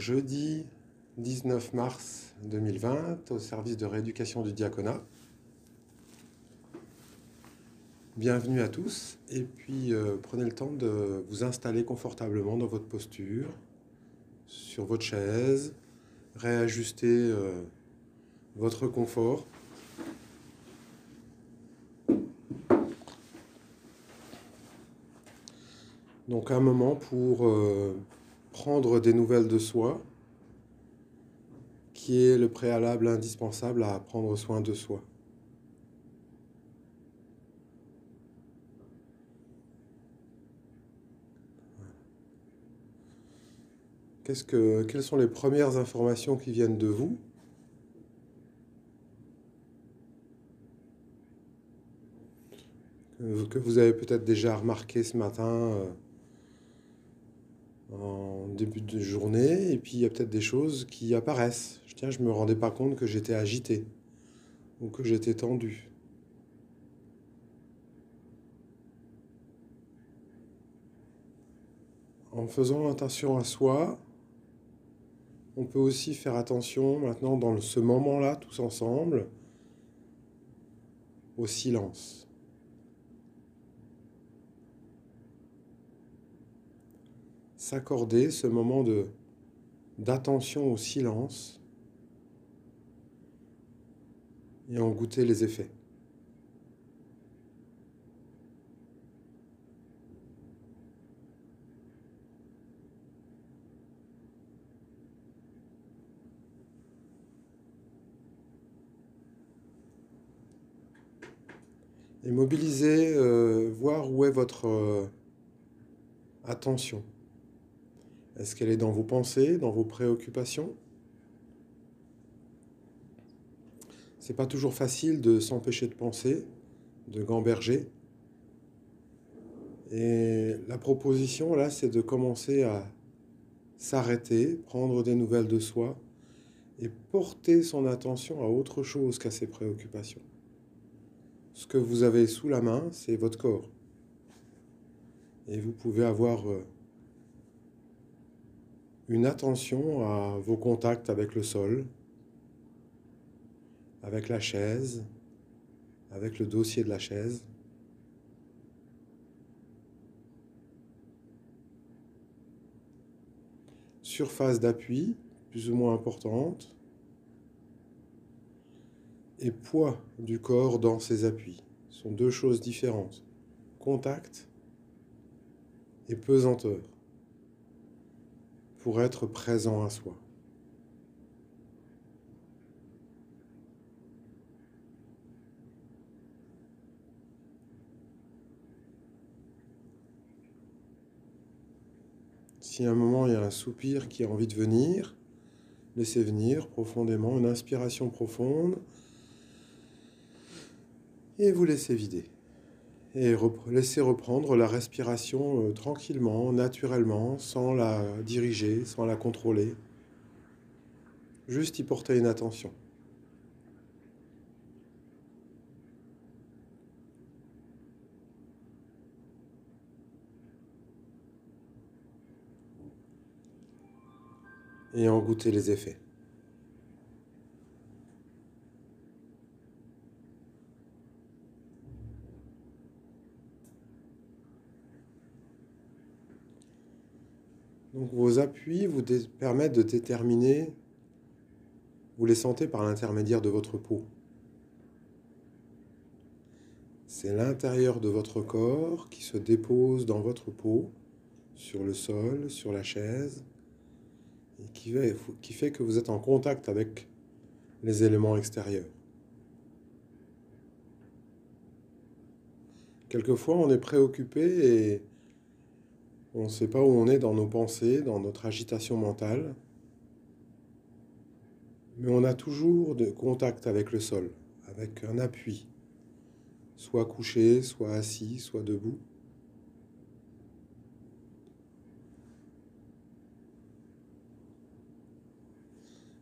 Jeudi 19 mars 2020, au service de rééducation du diaconat. Bienvenue à tous, et puis euh, prenez le temps de vous installer confortablement dans votre posture, sur votre chaise, réajuster euh, votre confort. Donc un moment pour euh, prendre des nouvelles de soi, qui est le préalable indispensable à prendre soin de soi. Qu'est-ce que, quelles sont les premières informations qui viennent de vous? Que vous avez peut-être déjà remarqué ce matin euh, en début de journée, et puis il y a peut-être des choses qui apparaissent. Tiens, je me rendais pas compte que j'étais agité ou que j'étais tendu. En faisant attention à soi, on peut aussi faire attention maintenant dans ce moment-là, tous ensemble, au silence. S'accorder ce moment de d'attention au silence et en goûter les effets. Et mobiliser, euh, voir où est votre euh, attention. Est-ce qu'elle est dans vos pensées, dans vos préoccupations? C'est pas toujours facile de s'empêcher de penser, de gamberger. Et la proposition là, c'est de commencer à s'arrêter, prendre des nouvelles de soi et porter son attention à autre chose qu'à ses préoccupations. Ce que vous avez sous la main, c'est votre corps. Et vous pouvez avoir euh, une attention à vos contacts avec le sol, avec la chaise, avec le dossier de la chaise. Surface d'appui, plus ou moins importante, et poids du corps dans ses appuis. Ce sont deux choses différentes. Contact et pesanteur pour être présent à soi. Si à un moment il y a un soupir qui a envie de venir, laissez venir profondément une inspiration profonde et vous laissez vider et laissez reprendre la respiration euh, tranquillement, naturellement, sans la diriger, sans la contrôler. Juste y porter une attention. Et en goûter les effets. Donc vos appuis vous permettent de déterminer, vous les sentez par l'intermédiaire de votre peau. C'est l'intérieur de votre corps qui se dépose dans votre peau, sur le sol, sur la chaise, et qui fait, que vous êtes en contact avec les éléments extérieurs. Quelquefois, on est préoccupé et on ne sait pas où on est dans nos pensées, dans notre agitation mentale. Mais on a toujours de contact avec le sol, avec un appui, soit couché, soit assis, soit debout.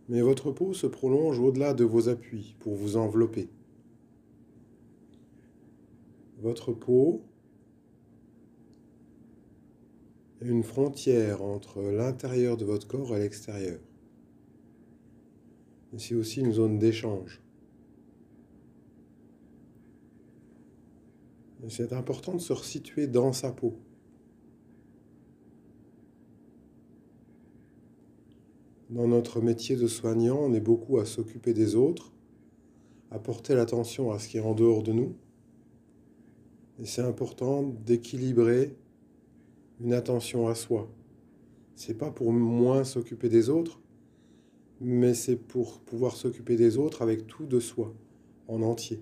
Mais votre peau se prolonge au-delà de vos appuis pour vous envelopper. Votre peau une frontière entre l'intérieur de votre corps et l'extérieur. C'est aussi une zone d'échange. C'est important de se resituer dans sa peau. Dans notre métier de soignant, on est beaucoup à s'occuper des autres, à porter l'attention à ce qui est en dehors de nous. Et c'est important d'équilibrer une attention à soi. C'est pas pour moins s'occuper des autres, mais c'est pour pouvoir s'occuper des autres avec tout de soi, en entier.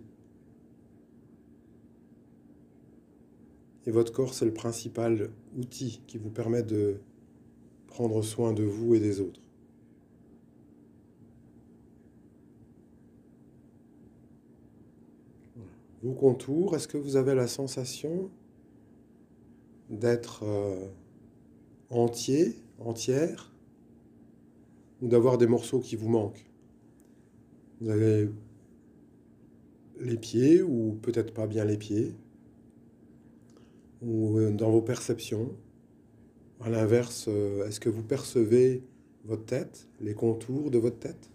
Et votre corps, c'est le principal outil qui vous permet de prendre soin de vous et des autres. Vos contours, est-ce que vous avez la sensation d'être euh, entier, entière, ou d'avoir des morceaux qui vous manquent Vous avez les pieds, ou peut-être pas bien les pieds, ou euh, dans vos perceptions. À l'inverse, euh, est-ce que vous percevez votre tête, les contours de votre tête?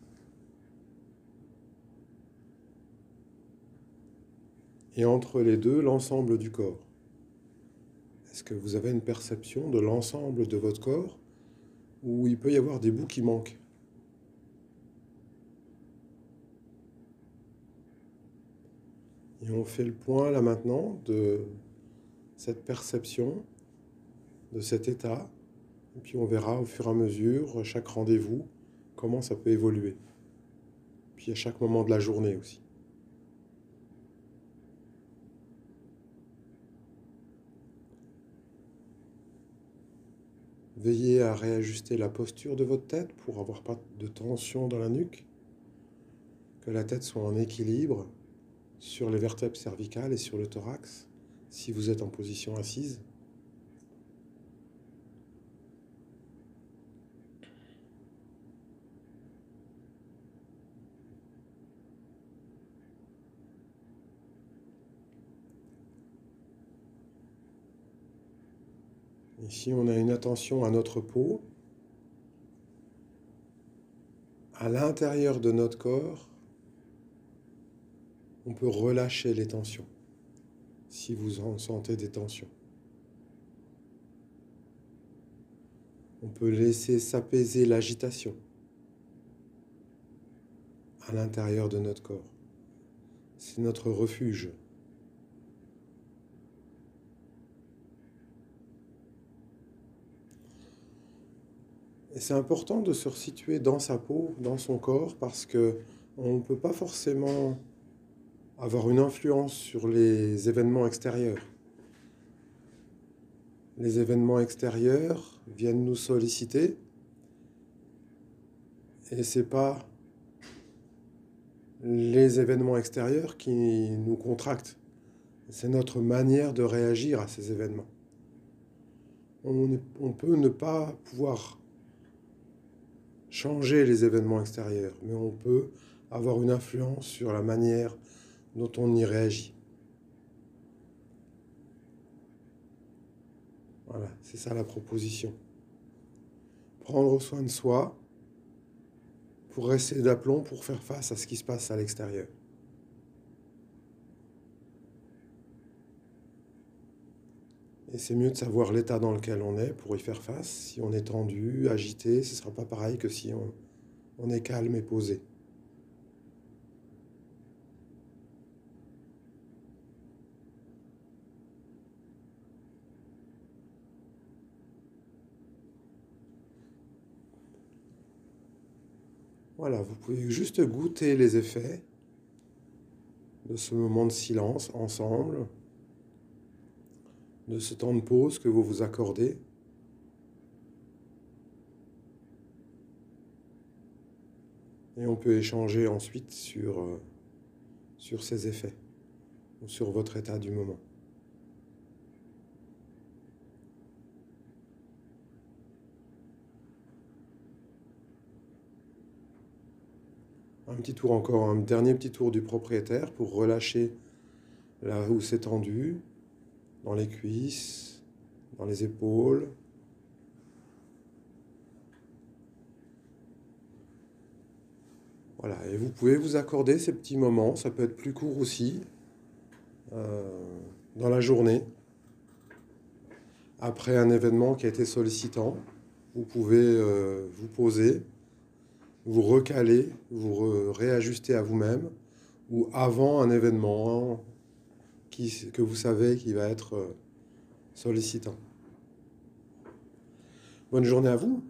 Et entre les deux, l'ensemble du corps. Est-ce que vous avez une perception de l'ensemble de votre corps où il peut y avoir des bouts qui manquent? Et on fait le point là maintenant de cette perception, de cet état. Et puis on verra au fur et à mesure, chaque rendez-vous, comment ça peut évoluer. Puis à chaque moment de la journée aussi. Veillez à réajuster la posture de votre tête pour avoir pas de tension dans la nuque. Que la tête soit en équilibre sur les vertèbres cervicales et sur le thorax si vous êtes en position assise. Ici, on a une attention à notre peau, à l'intérieur de notre corps, on peut relâcher les tensions si vous en sentez des tensions. On peut laisser s'apaiser l'agitation à l'intérieur de notre corps. C'est notre refuge. C'est important de se resituer dans sa peau, dans son corps, parce que on ne peut pas forcément avoir une influence sur les événements extérieurs. Les événements extérieurs viennent nous solliciter et c'est pas les événements extérieurs qui nous contractent. C'est notre manière de réagir à ces événements. On, on, peut ne pas pouvoir changer les événements extérieurs, mais on peut avoir une influence sur la manière dont on y réagit. Voilà, c'est ça la proposition. Prendre soin de soi pour rester d'aplomb pour faire face à ce qui se passe à l'extérieur. Et c'est mieux de savoir l'état dans lequel on est pour y faire face. Si on est tendu, agité, ce ne sera pas pareil que si on, est calme et posé. Voilà, vous pouvez juste goûter les effets de ce moment de silence ensemble, de ce temps de pause que vous vous accordez. Et on peut échanger ensuite sur, euh, sur ces effets ou sur votre état du moment. Un petit tour encore, un dernier petit tour du propriétaire pour relâcher là où c'est tendu, dans les cuisses, dans les épaules. Voilà, et vous pouvez vous accorder ces petits moments, ça peut être plus court aussi, euh, dans la journée. Après un événement qui a été sollicitant, vous pouvez euh, vous poser, vous recaler, vous réajuster à vous-même, ou avant un événement, que vous savez qui va être euh, sollicitant. Bonne journée à vous.